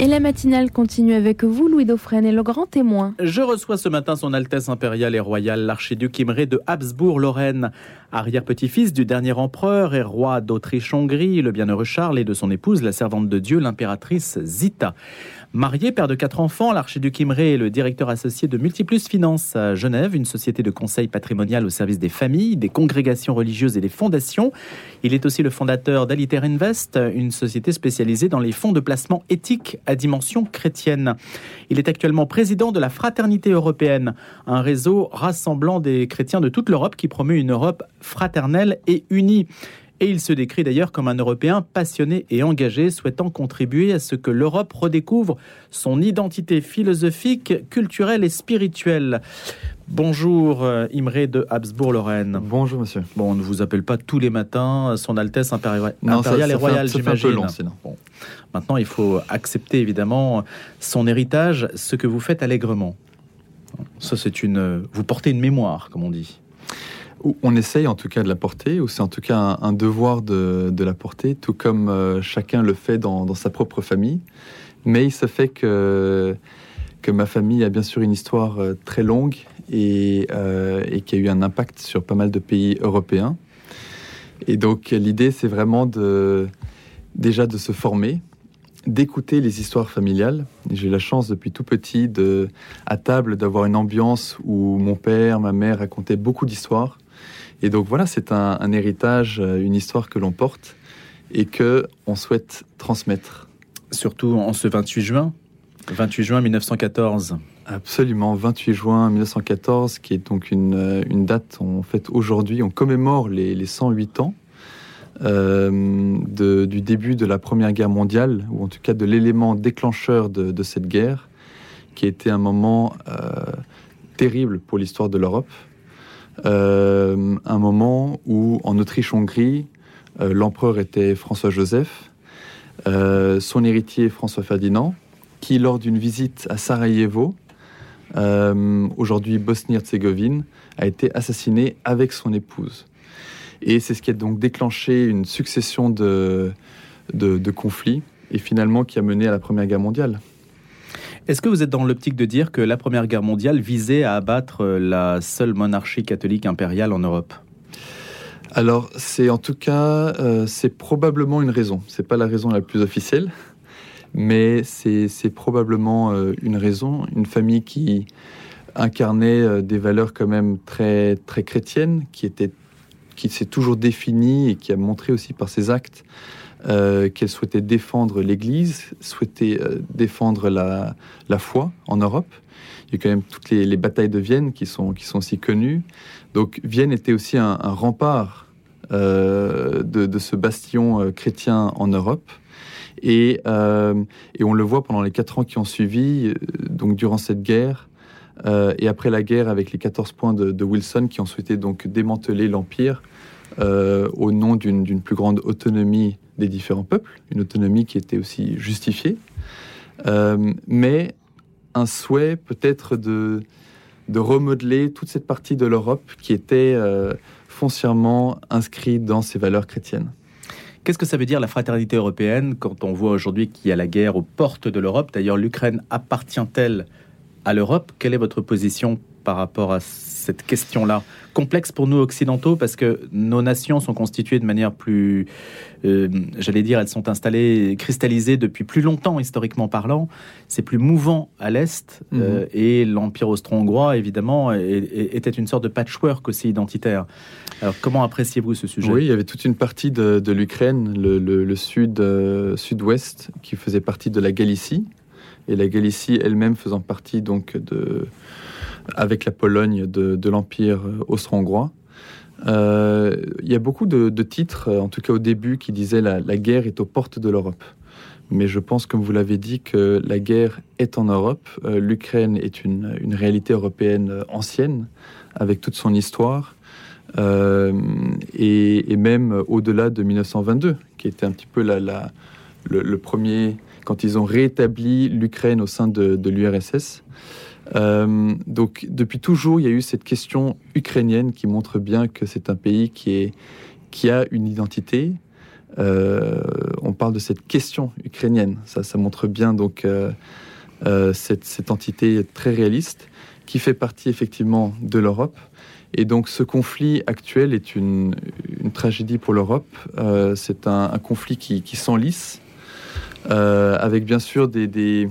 Et la matinale continue avec vous, Louis Dauphren et le grand témoin. Je reçois ce matin son Altesse impériale et royale, l'archiduc Imré de Habsbourg-Lorraine, arrière-petit-fils du dernier empereur et roi d'Autriche-Hongrie, le bienheureux Charles, et de son épouse, la servante de Dieu, l'impératrice Zita. Marié, père de quatre enfants, l'archiduc Imré est le directeur associé de Multiplus Finance à Genève, une société de conseil patrimonial au service des familles, des congrégations religieuses et des fondations. Il est aussi le fondateur d'Aliter Invest, une société spécialisée dans les fonds de placement éthiques à dimension chrétienne. Il est actuellement président de la Fraternité européenne, un réseau rassemblant des chrétiens de toute l'Europe qui promeut une Europe fraternelle et unie. Et il se décrit d'ailleurs comme un Européen passionné et engagé, souhaitant contribuer à ce que l'Europe redécouvre son identité philosophique, culturelle et spirituelle. Bonjour euh, Imré de Habsbourg-Lorraine. Bonjour monsieur. Bon, on ne vous appelle pas tous les matins Son Altesse impériale, et royale, j'imagine. Bon. Maintenant, il faut accepter évidemment son héritage, ce que vous faites allègrement. Ça, c'est une. Vous portez une mémoire, comme on dit on essaye en tout cas de la porter, ou c'est en tout cas un, devoir de, la porter, tout comme euh, chacun le fait dans, sa propre famille. Mais il se fait que, ma famille a bien sûr une histoire euh, très longue euh, et, qui a eu un impact sur pas mal de pays européens. Et donc l'idée, c'est vraiment de, déjà de se former, d'écouter les histoires familiales. J'ai eu la chance depuis tout petit à table d'avoir une ambiance où mon père, ma mère racontaient beaucoup d'histoires et donc voilà, c'est un, héritage, euh, une histoire que l'on porte et que on souhaite transmettre. Surtout en ce 28 juin, 28 juin 1914. Absolument, 28 juin 1914, qui est donc une, euh, une date, en fait, aujourd'hui, on commémore les, les 108 ans euh, de, du début de la Première Guerre mondiale, ou en tout cas de l'élément déclencheur de, de, cette guerre, qui a été un moment terrible pour l'histoire de l'Europe. Euh, un moment où en Autriche-Hongrie, euh, l'empereur était François-Joseph, euh, son héritier François-Ferdinand, qui lors d'une visite à Sarajevo, aujourd'hui Bosnie-Herzégovine, a été assassiné avec son épouse. Et c'est ce qui a donc déclenché une succession de, de conflits et finalement qui a mené à la Première Guerre mondiale. Est-ce que vous êtes dans l'optique de dire que la Première Guerre mondiale visait à abattre euh, la seule monarchie catholique impériale en Europe? Alors, c'est en tout cas, euh, c'est probablement une raison. C'est pas la raison la plus officielle, mais c'est probablement euh, une raison. Une famille qui incarnait des valeurs quand même très très chrétiennes, qui qui s'est toujours définie et qui a montré aussi par ses actes euh, qu'elle souhaitait défendre l'Église, souhaitait euh, défendre la, foi en Europe. Il y a quand même toutes les, batailles de Vienne qui sont, qui sont aussi connues. Donc Vienne était aussi un, rempart euh, de, ce bastion chrétien en Europe. Et, et, on le voit pendant les quatre ans qui ont suivi, donc durant cette guerre, et après la guerre avec les 14 points de, de Wilson qui ont souhaité donc démanteler l'Empire au nom d'une plus grande autonomie des différents peuples, une autonomie qui était aussi justifiée, euh, mais un souhait peut-être de, de remodeler toute cette partie de l'Europe qui était euh, foncièrement inscrite dans ses valeurs chrétiennes. Qu'est-ce que ça veut dire la fraternité européenne quand on voit aujourd'hui qu'il y a la guerre aux portes de l'Europe? D'ailleurs, l'Ukraine appartient-elle à l'Europe? Quelle est votre position par rapport à cette question-là Complexe pour nous occidentaux parce que nos nations sont constituées de manière plus, euh, j'allais dire, elles sont installées, cristallisées depuis plus longtemps historiquement parlant. C'est plus mouvant à l'est mhm. euh, et l'empire austro-hongrois évidemment était une sorte de patchwork aussi identitaire. Alors comment appréciez-vous ce sujet? Oui, il y avait toute une partie de, l'Ukraine, le, sud euh, sud-ouest, qui faisait partie de la Galicie et la Galicie elle-même faisant partie donc de avec la Pologne de, l'Empire austro-hongrois. Euh, il y a beaucoup de, titres, en tout cas au début, qui disaient la, guerre est aux portes de l'Europe. Mais je pense, comme vous l'avez dit, que la guerre est en Europe. Euh, L'Ukraine est une, réalité européenne ancienne, avec toute son histoire, euh, et, même au-delà de 1922, qui était un petit peu le, premier, quand ils ont rétabli l'Ukraine au sein de l'URSS. Euh, donc depuis toujours, il y a eu cette question ukrainienne qui montre bien que c'est un pays qui, a une identité. Euh, on, parle de cette question ukrainienne. Ça, montre bien donc cette, cette entité très réaliste qui fait partie effectivement de l'Europe. Et donc ce conflit actuel est une, tragédie pour l'Europe. Euh, c'est un, conflit qui, qui s'enlisse, euh, avec bien sûr des...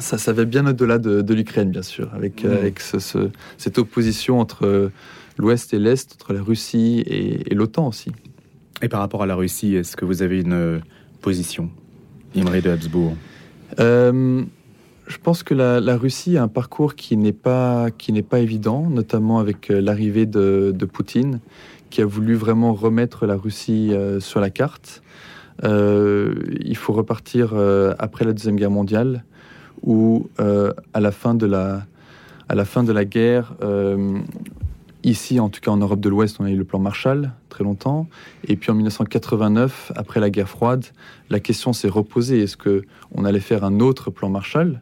Ça, ça va bien au-delà de, de l'Ukraine, bien sûr, avec, mmh. avec ce, ce, cette opposition entre l'Ouest et l'Est, entre la Russie et, et l'OTAN aussi. Et par rapport à la Russie, est-ce que vous avez une position, Imre de Habsbourg? Euh, je pense que la, la, Russie a un parcours qui n'est pas, qui n'est pas évident, notamment avec euh, l'arrivée de, de, Poutine, qui a voulu vraiment remettre la Russie euh, sur la carte. Euh, il faut repartir euh, après la Deuxième Guerre mondiale, où euh, à, la fin de la, à la fin de la guerre, ici, en tout cas en Europe de l'Ouest, on a eu le plan Marshall très longtemps. Et puis en 1989, après la guerre froide, la question s'est reposée. Est-ce qu'on allait faire un autre plan Marshall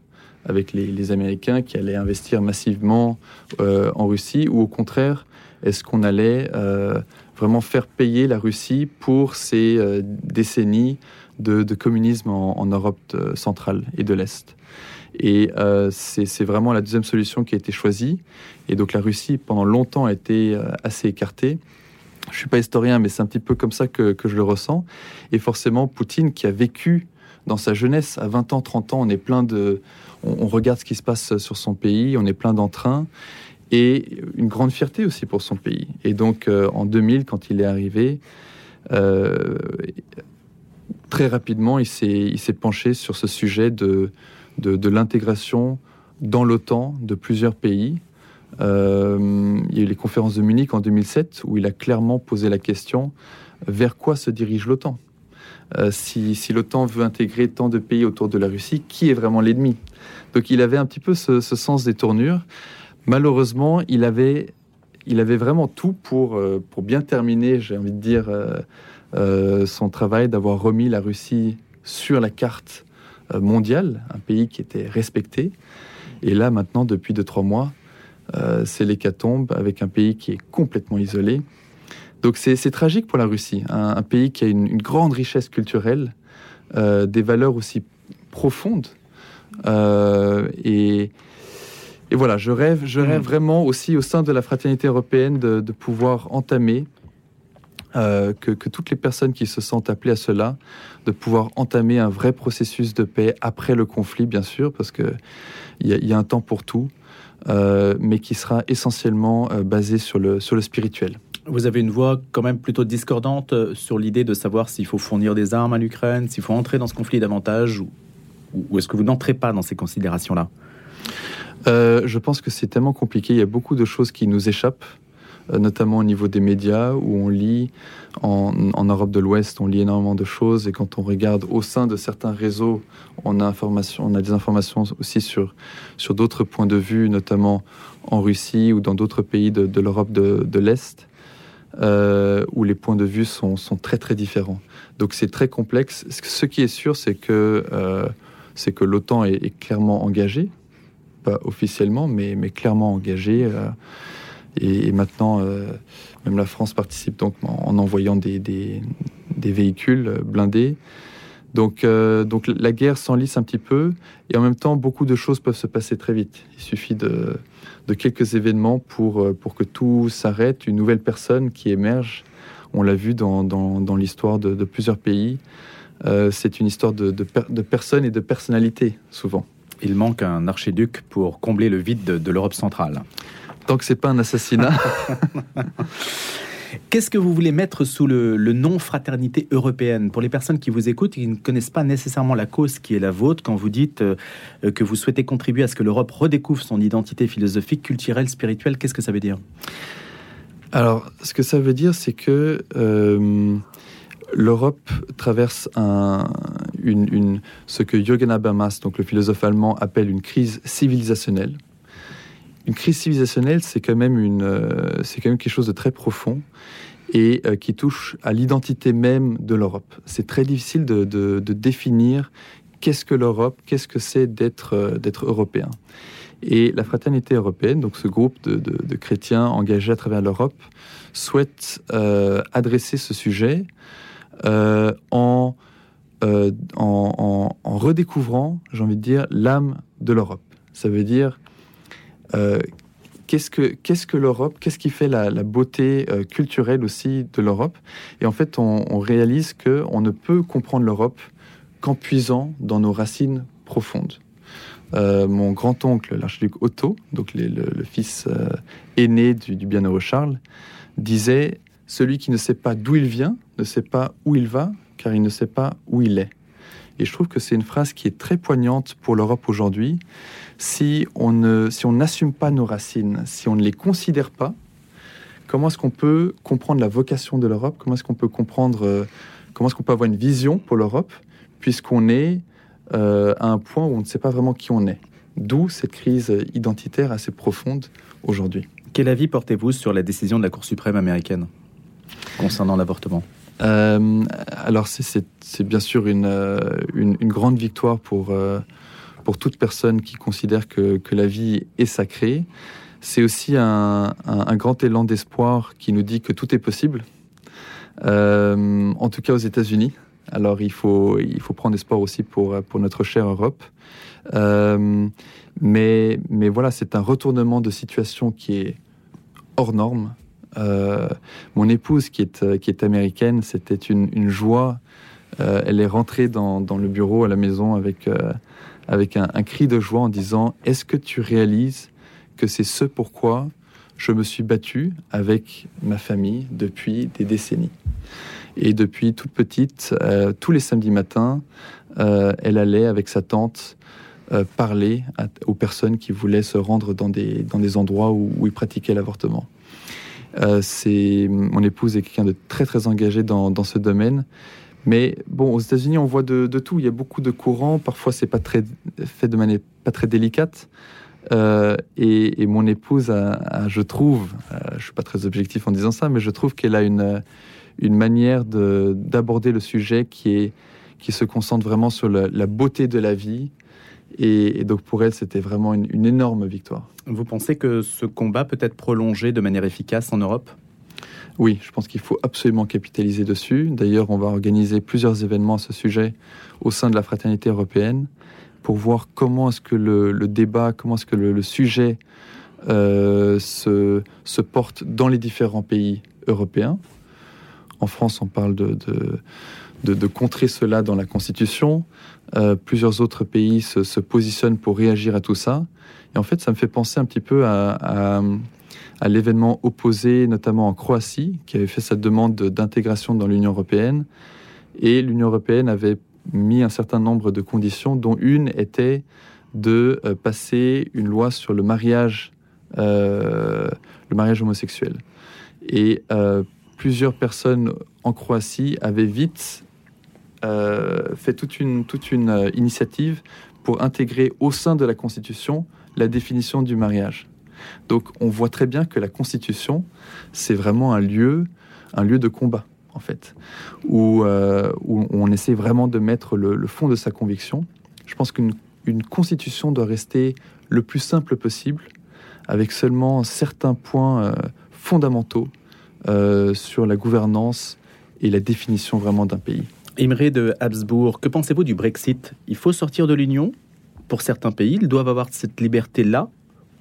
avec les, Américains qui allaient investir massivement euh, en Russie ou au contraire, est-ce qu'on allait euh, vraiment faire payer la Russie pour ces euh, décennies de, communisme en, Europe centrale et de l'Est? Et euh, c'est vraiment la deuxième solution qui a été choisie. Et donc la Russie, pendant longtemps, a été euh, assez écartée. Je ne suis pas historien, mais c'est un petit peu comme ça que, je le ressens. Et forcément, Poutine, qui a vécu dans sa jeunesse, à 20 ans, 30 ans, on est plein de, on, regarde ce qui se passe sur son pays, on est plein d'entrain et une grande fierté aussi pour son pays. Et donc euh, en 2000, quand il est arrivé, très rapidement, il s'est penché sur ce sujet de, de, l'intégration dans l'OTAN de plusieurs pays. Euh, il y a eu les conférences de Munich en 2007 où il a clairement posé la question vers quoi se dirige l'OTAN? Euh, si, l'OTAN veut intégrer tant de pays autour de la Russie, qui est vraiment l'ennemi? Donc il avait un petit peu ce, sens des tournures. Malheureusement, il avait, il avait vraiment tout pour, euh, pour bien terminer, j'ai envie de dire, son travail d'avoir remis la Russie sur la carte euh, mondiale, un pays qui était respecté. Et là, maintenant, depuis 2-3 mois, euh, c'est l'hécatombe avec un pays qui est complètement isolé. Donc c'est tragique pour la Russie, un, un, pays qui a une, une grande richesse culturelle, euh, des valeurs aussi profondes. Euh, et, et, voilà, je rêve, je rêve mmh. vraiment aussi au sein de la fraternité européenne de, de pouvoir entamer, euh, que, que, toutes les personnes qui se sentent appelées à cela, de pouvoir entamer un vrai processus de paix après le conflit, bien sûr, parce qu'il y, y, a un temps pour tout, euh, mais qui sera essentiellement euh, basé sur le, sur le spirituel. Vous avez une voix quand même plutôt discordante sur l'idée de savoir s'il faut fournir des armes à l'Ukraine, s'il faut entrer dans ce conflit davantage, ou, ou est-ce que vous n'entrez pas dans ces considérations-là? Je pense que c'est tellement compliqué, il y a beaucoup de choses qui nous échappent, notamment au niveau des médias, où on lit, en, Europe de l'Ouest, on lit énormément de choses, et quand on regarde au sein de certains réseaux, on a, information, on a des informations aussi sur, sur d'autres points de vue, notamment en Russie ou dans d'autres pays de, l'Europe de, l'Est euh, où les points de vue sont, sont très très différents. Donc c'est très complexe. Ce qui est sûr, c'est que, euh, que l'OTAN est, clairement engagé, pas officiellement, mais, mais clairement engagé. Euh, et, maintenant, euh, même la France participe donc en, en envoyant des, véhicules blindés. Donc, euh, donc la guerre s'enlisse un petit peu, et en même temps, beaucoup de choses peuvent se passer très vite. Il suffit de quelques événements pour, euh, pour que tout s'arrête, une nouvelle personne qui émerge. On l'a vu dans, dans, l'histoire de, plusieurs pays. Euh, c'est une histoire de, de, per de personnes et de personnalités, souvent. Il manque un archiduc pour combler le vide de, de l'Europe centrale. Tant que ce n'est pas un assassinat. Qu'est-ce que vous voulez mettre sous le, le, nom fraternité européenne? Pour les personnes qui vous écoutent et qui ne connaissent pas nécessairement la cause qui est la vôtre, quand vous dites euh, que vous souhaitez contribuer à ce que l'Europe redécouvre son identité philosophique, culturelle, spirituelle, qu'est-ce que ça veut dire? Alors, ce que ça veut dire, c'est que euh, l'Europe traverse un, une, une, ce que Jürgen Habermas, donc le philosophe allemand, appelle une crise civilisationnelle une crise civilisationnelle, c'est quand même une, euh, c'est quand même quelque chose de très profond et euh, qui touche à l'identité même de l'Europe. C'est très difficile de, définir qu'est-ce que l'Europe, qu'est-ce que c'est d'être euh, d'être européen. Et la fraternité européenne, donc ce groupe de, chrétiens engagés à travers l'Europe, souhaite adresser ce sujet en, en, redécouvrant, j'ai envie de dire, l'âme de l'Europe. Ça veut dire qu'est-ce que, qu'est-ce que l'Europe, qu'est-ce qui fait la, beauté culturelle aussi de l'Europe? Et en fait, on, on réalise qu'on ne peut comprendre l'Europe qu'en puisant dans nos racines profondes. Euh, mon grand-oncle, l'archiduc Otto, donc le, fils euh, aîné du, bienheureux Charles, disait Celui qui ne sait pas d'où il vient ne sait pas où il va, car il ne sait pas où il est. Et je trouve que c'est une phrase qui est très poignante pour l'Europe aujourd'hui. Si on ne, si on n'assume pas nos racines, si on ne les considère pas, comment est-ce qu'on peut comprendre la vocation de l'Europe? Comment est-ce qu'on peut comprendre, euh, comment est-ce qu'on peut avoir une vision pour l'Europe, puisqu'on est euh, à un point où on ne sait pas vraiment qui on est? D'où cette crise identitaire assez profonde aujourd'hui. Quel avis portez-vous sur la décision de la Cour suprême américaine concernant l'avortement? Euh, Alors c'est bien sûr une, euh, une, grande victoire pour, pour toute personne qui considère que, que la vie est sacrée. C'est aussi un, un, grand élan d'espoir qui nous dit que tout est possible, en tout cas aux États-Unis. Alors il faut, il faut prendre espoir aussi pour, pour notre chère Europe. Euh, mais, mais voilà, c'est un retournement de situation qui est hors norme. Euh, mon épouse, qui est, qui est américaine, c'était une, joie. Euh, elle est rentrée dans, dans, le bureau à la maison avec, avec un, cri de joie en disant Est-ce que tu réalises que c'est ce pourquoi je me suis battu avec ma famille depuis des décennies? Et depuis toute petite, euh, tous les samedis matins, euh, elle allait avec sa tante euh, parler aux personnes qui voulaient se rendre dans des, dans des endroits où ils pratiquaient l'avortement. C'est mon épouse est quelqu'un de très très engagé dans, dans ce domaine. Mais bon, aux États-Unis, on voit de, de, tout. Il y a beaucoup de courants. Parfois, c'est pas très fait de manière pas très délicate. et, et, mon épouse, a, je trouve, je suis pas très objectif en disant ça, mais je trouve qu'elle a une une manière d'aborder le sujet qui, est, qui se concentre vraiment sur la, beauté de la vie. Et, donc pour elle, c'était vraiment une, énorme victoire. Vous pensez que ce combat peut être prolongé de manière efficace en Europe? Oui, je pense qu'il faut absolument capitaliser dessus. D'ailleurs, on va organiser plusieurs événements à ce sujet au sein de la fraternité européenne pour voir comment est-ce que le, débat, comment est-ce que le, sujet euh, se, se porte dans les différents pays européens. En France, on parle de, de, contrer cela dans la Constitution. Euh, plusieurs autres pays se, positionnent pour réagir à tout ça. Et en fait, ça me fait penser un petit peu à, l'événement opposé, notamment en Croatie, qui avait fait sa demande d'intégration dans l'Union européenne. Et l'Union européenne avait mis un certain nombre de conditions, dont une était de euh, passer une loi sur le mariage, euh, le mariage homosexuel. Et plusieurs personnes en Croatie avaient vite fait toute une, toute une euh, initiative pour intégrer au sein de la Constitution la définition du mariage. Donc on voit très bien que la Constitution, c'est vraiment un lieu, un lieu de combat, en fait, où, euh, on essaie vraiment de mettre le, fond de sa conviction. Je pense qu'une une Constitution doit rester le plus simple possible, avec seulement certains points fondamentaux euh, sur la gouvernance et la définition vraiment d'un pays. Imre de Habsbourg, que pensez-vous du Brexit? Il faut sortir de l'Union? Pour certains pays, ils doivent avoir cette liberté-là?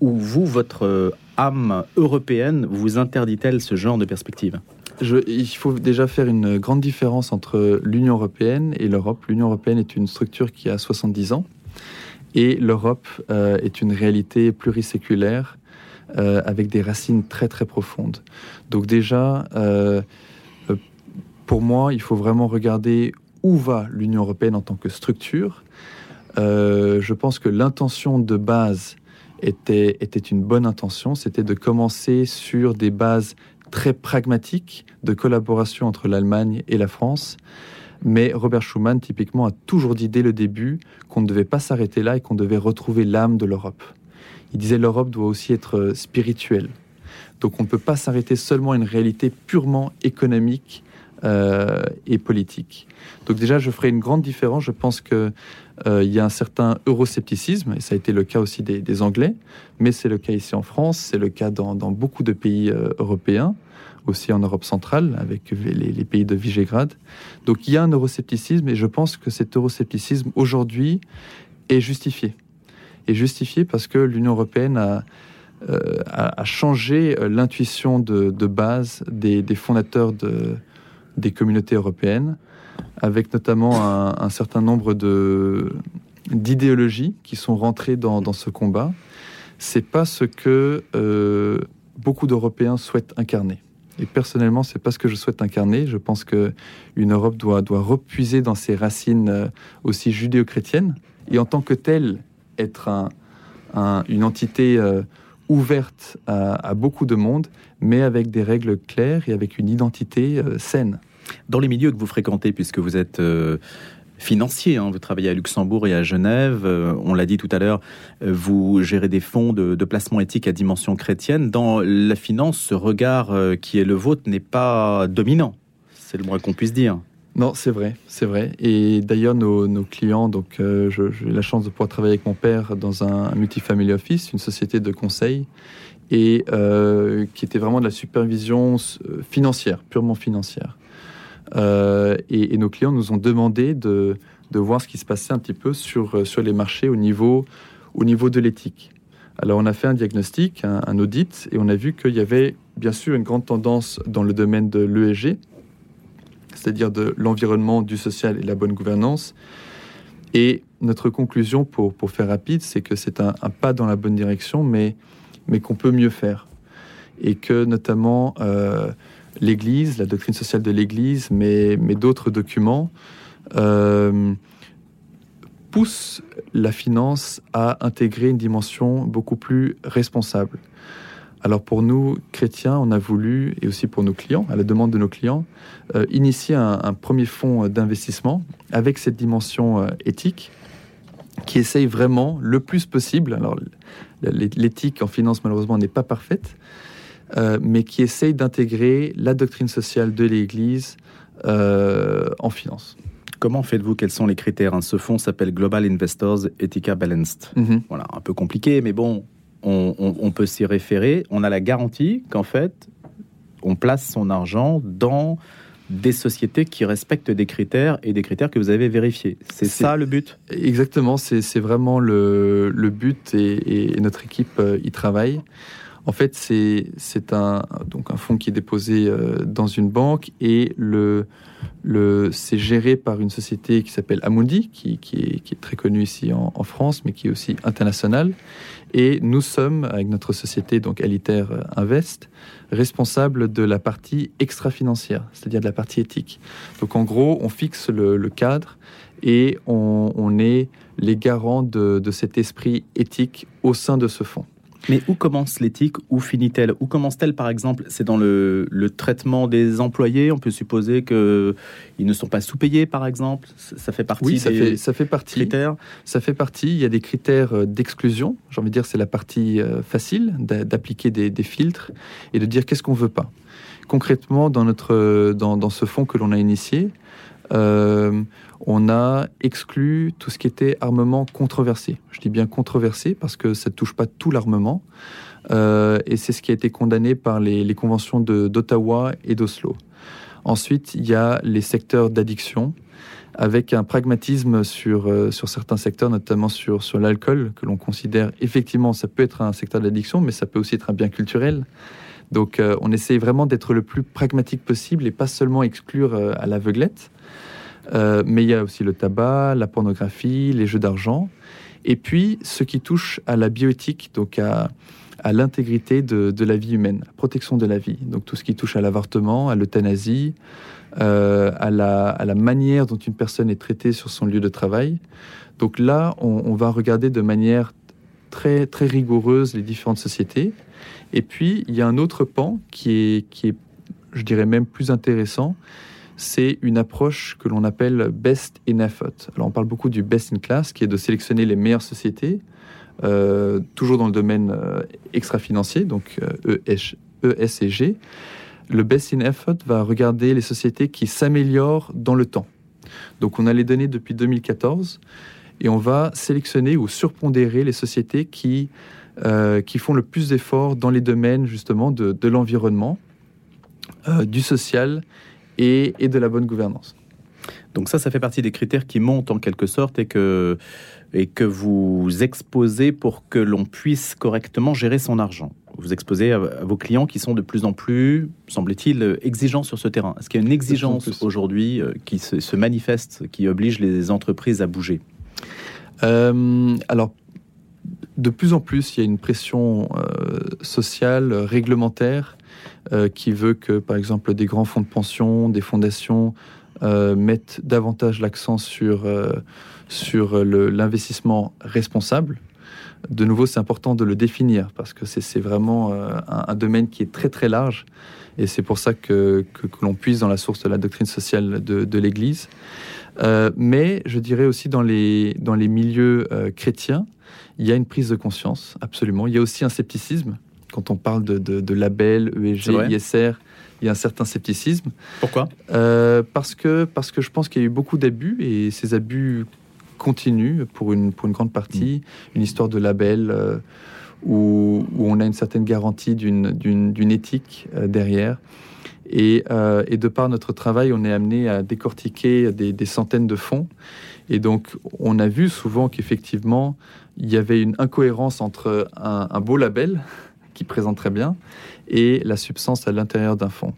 Ou vous, votre euh, âme européenne, vous interdit-elle ce genre de perspective? Il faut déjà faire une grande différence entre l'Union européenne et l'Europe. L'Union européenne est une structure qui a 70 ans et l'Europe euh, est une réalité pluriséculaire euh, avec des racines très très profondes. Donc déjà, pour moi, il faut vraiment regarder où va l'Union européenne en tant que structure. je pense que l'intention de base était, était une bonne intention, c'était de commencer sur des bases très pragmatiques de collaboration entre l'Allemagne et la France. Mais Robert Schuman, typiquement, a toujours dit dès le début qu'on ne devait pas s'arrêter là et qu'on devait retrouver l'âme de l'Europe. Il disait l'Europe doit aussi être euh, spirituelle. Donc on ne peut pas s'arrêter seulement à une réalité purement économique et politique. Donc déjà, je ferai une grande différence. Je pense qu'il il y a un certain euroscepticisme, et ça a été le cas aussi des, Anglais, mais c'est le cas ici en France, c'est le cas dans, beaucoup de pays européens aussi en Europe centrale, avec les, pays de Visegrad. Donc il y a un euroscepticisme, et je pense que cet euroscepticisme, aujourd'hui, est justifié. Est justifié parce que l'Union européenne a, euh, changé euh, l'intuition de, base des, fondateurs de, des communautés européennes, avec notamment un, certain nombre d'idéologies qui sont rentrées dans, ce combat. C'est pas ce que euh, beaucoup d'Européens souhaitent incarner. Et personnellement, c'est pas ce que je souhaite incarner. Je pense que une Europe doit, doit repuiser dans ses racines euh, aussi judéo-chrétiennes et en tant que telle être un, une entité euh, ouverte à, beaucoup de monde, mais avec des règles claires et avec une identité saine. Dans les milieux que vous fréquentez, puisque vous êtes financier. Hein. Vous travaillez à Luxembourg et à Genève. Euh, on l'a dit tout à l'heure, euh, vous gérez des fonds de, placement éthique à dimension chrétienne. Dans la finance, ce regard euh, qui est le vôtre n'est pas dominant. C'est le moins qu'on puisse dire. Non, c'est vrai, c'est vrai. Et d'ailleurs, nos, clients, donc j'ai la chance de pouvoir travailler avec mon père dans un, multifamily office, une société de conseil, et qui était vraiment de la supervision financière, purement financière. Euh, et, nos clients nous ont demandé de, de, voir ce qui se passait un petit peu sur, euh, sur les marchés au niveau, au niveau de l'éthique. Alors on a fait un diagnostic, un, audit, et on a vu qu'il y avait bien sûr une grande tendance dans le domaine de l'ESG, c'est-à-dire de l'environnement, du social et de la bonne gouvernance. Et notre conclusion, pour, pour faire rapide, c'est que c'est un, pas dans la bonne direction, mais, mais qu'on peut mieux faire. Et que notamment... Euh, l'Église, la doctrine sociale de l'Église, mais, mais d'autres documents, euh, poussent la finance à intégrer une dimension beaucoup plus responsable. Alors pour nous, chrétiens, on a voulu, et aussi pour nos clients, à la demande de nos clients, euh, initier un, premier fonds d'investissement avec cette dimension euh, éthique qui essaye vraiment le plus possible, alors l'éthique en finance malheureusement n'est pas parfaite, euh, mais qui essaye d'intégrer la doctrine sociale de l'Église euh, en finance. Comment faites-vous? Quels sont les critères? Ce fonds s'appelle Global Investors Ethica Balanced. Mhm. Voilà, un peu compliqué, mais bon, on, peut s'y référer. On a la garantie qu'en fait, on place son argent dans des sociétés qui respectent des critères et des critères que vous avez vérifiés. C'est ça le but? Exactement, c'est vraiment le, but et, et, notre équipe euh, y travaille. En fait, c'est un, donc un fonds qui est déposé euh, dans une banque et c'est géré par une société qui s'appelle Amundi, qui, est, très connue ici en, France, mais qui est aussi internationale. Et nous sommes, avec notre société, donc Alitaire Invest, responsables de la partie extra-financière, c'est-à-dire de la partie éthique. Donc en gros, on fixe le, cadre et on, on, est les garants de, de cet esprit éthique au sein de ce fonds. Mais où commence l'éthique? Où finit-elle? Où commence-t-elle, par exemple? C'est dans le, traitement des employés? On peut supposer qu'ils ne sont pas sous-payés, par exemple? Ça fait partie oui, ça des fait, ça fait partie, critères? Ça fait partie. Il y a des critères euh, d'exclusion. J'ai envie de dire c'est la partie euh, facile d'appliquer des, filtres et de dire qu'est-ce qu'on veut pas. Concrètement, dans, notre, dans, dans ce fonds que l'on a initié, euh, on a exclu tout ce qui était armement controversé. Je dis bien controversé parce que ça ne touche pas tout l'armement. Euh, et c'est ce qui a été condamné par les, conventions d'Ottawa et d'Oslo. Ensuite, il y a les secteurs d'addiction, avec un pragmatisme sur, euh, sur certains secteurs, notamment sur, sur l'alcool, que l'on considère effectivement, ça peut être un secteur d'addiction, mais ça peut aussi être un bien culturel. Donc on essaye vraiment d'être le plus pragmatique possible et pas seulement exclure à l'aveuglette. Euh, mais il y a aussi le tabac, la pornographie, les jeux d'argent. Et puis, ce qui touche à la bioéthique, donc à, l'intégrité de, la vie humaine, la protection de la vie. Donc, tout ce qui touche à l'avortement, à l'euthanasie, euh, à, la, manière dont une personne est traitée sur son lieu de travail. Donc là, on, va regarder de manière très, très rigoureuse les différentes sociétés. Et puis, il y a un autre pan qui est, qui est je dirais même plus intéressant, c'est une approche que l'on appelle best in effort. Alors on parle beaucoup du best in class, qui est de sélectionner les meilleures sociétés, euh, toujours dans le domaine euh, extra-financier, donc euh, e et G, Le Best in Effort va regarder les sociétés qui s'améliorent dans le temps. Donc on a les données depuis 2014 et on va sélectionner ou surpondérer les sociétés qui, euh, qui font le plus d'efforts dans les domaines justement de, de l'environnement, euh, du social et, et, de la bonne gouvernance. Donc ça, ça fait partie des critères qui montent en quelque sorte et que, et que vous exposez pour que l'on puisse correctement gérer son argent. Vous exposez à, à vos clients qui sont de plus en plus, semble-t-il, exigeants sur ce terrain. Est-ce qu'il y a une exigence aujourd'hui euh, qui se, se manifeste, qui oblige les entreprises à bouger? Euh, alors, de plus en plus, il y a une pression euh, sociale, réglementaire, euh, qui veut que, par exemple, des grands fonds de pension, des fondations euh, mettent davantage l'accent sur, euh, l'investissement responsable. De nouveau, c'est important de le définir parce que c'est vraiment euh, un, domaine qui est très très large et c'est pour ça que l'on puise dans la source de la doctrine sociale de, de l'Église. Euh, mais je dirais aussi dans les, dans les milieux euh, chrétiens, il y a une prise de conscience, absolument. Il y a aussi un scepticisme. Quand on parle de, de, de labels, ESG, ISR, il y a un certain scepticisme. Pourquoi? Euh, parce, que, parce que je pense qu'il y a eu beaucoup d'abus et ces abus continuent pour une, pour une grande partie. Mmh. Une histoire de label euh, où, où, on a une certaine garantie d'une éthique euh, derrière. Et, euh, et, de par notre travail, on est amené à décortiquer des, centaines de fonds. Et donc, on a vu souvent qu'effectivement, il y avait une incohérence entre un, un, beau label qui présente très bien et la substance à l'intérieur d'un fonds.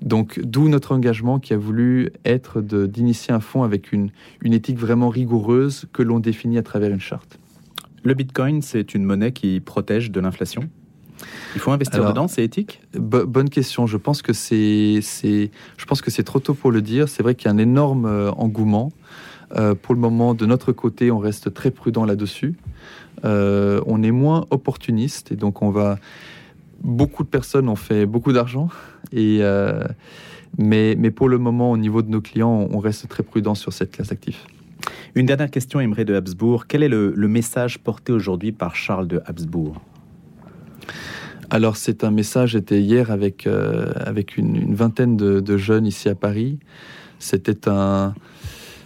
Donc, d'où notre engagement qui a voulu être d'initier un fonds avec une, une éthique vraiment rigoureuse que l'on définit à travers une charte. Le Bitcoin, c'est une monnaie qui protège de l'inflation? Il faut investir Alors, dedans, c'est éthique? bo Bonne question. Je pense que c'est, je pense que c'est trop tôt pour le dire. C'est vrai qu'il y a un énorme euh, engouement. Euh, pour le moment, de notre côté, on reste très prudent là-dessus. Euh, on est moins opportuniste et donc on va. Beaucoup de personnes ont fait beaucoup d'argent et euh, mais, mais pour le moment, au niveau de nos clients, on reste très prudent sur cette classe d'actifs. Une dernière question, Imré de Habsbourg. Quel est le, le message porté aujourd'hui par Charles de Habsbourg? Alors c'est un message, j'étais hier avec, euh, avec une, vingtaine de, jeunes ici à Paris. C'était un...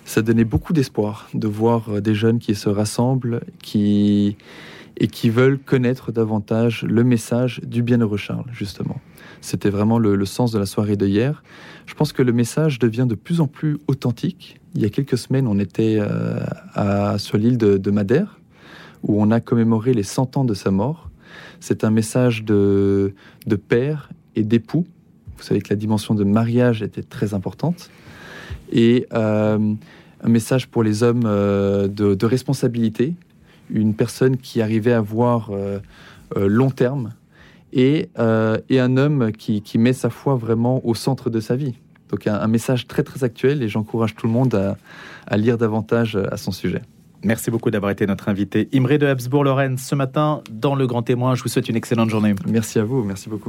Ça donnait beaucoup d'espoir de voir des jeunes qui se rassemblent qui... et qui veulent connaître davantage le message du bienheureux Charles, justement. C'était vraiment le, sens de la soirée de hier. Je pense que le message devient de plus en plus authentique. Il y a quelques semaines, on était euh, sur l'île de, de Madère, où on a commémoré les 100 ans de sa mort. C'est un message de, de père et d'époux. Vous savez que la dimension de mariage était très importante. Et euh, un message pour les hommes euh, de, responsabilité, une personne qui arrivait à voir euh, long terme, et, et un homme qui, met sa foi vraiment au centre de sa vie. Donc un, message très très actuel et j'encourage tout le monde à lire davantage à son sujet. Merci beaucoup d'avoir été notre invité. Imré de Habsbourg-Lorraine, ce matin, dans Le Grand Témoin. Je vous souhaite une excellente journée. Merci à vous, merci beaucoup.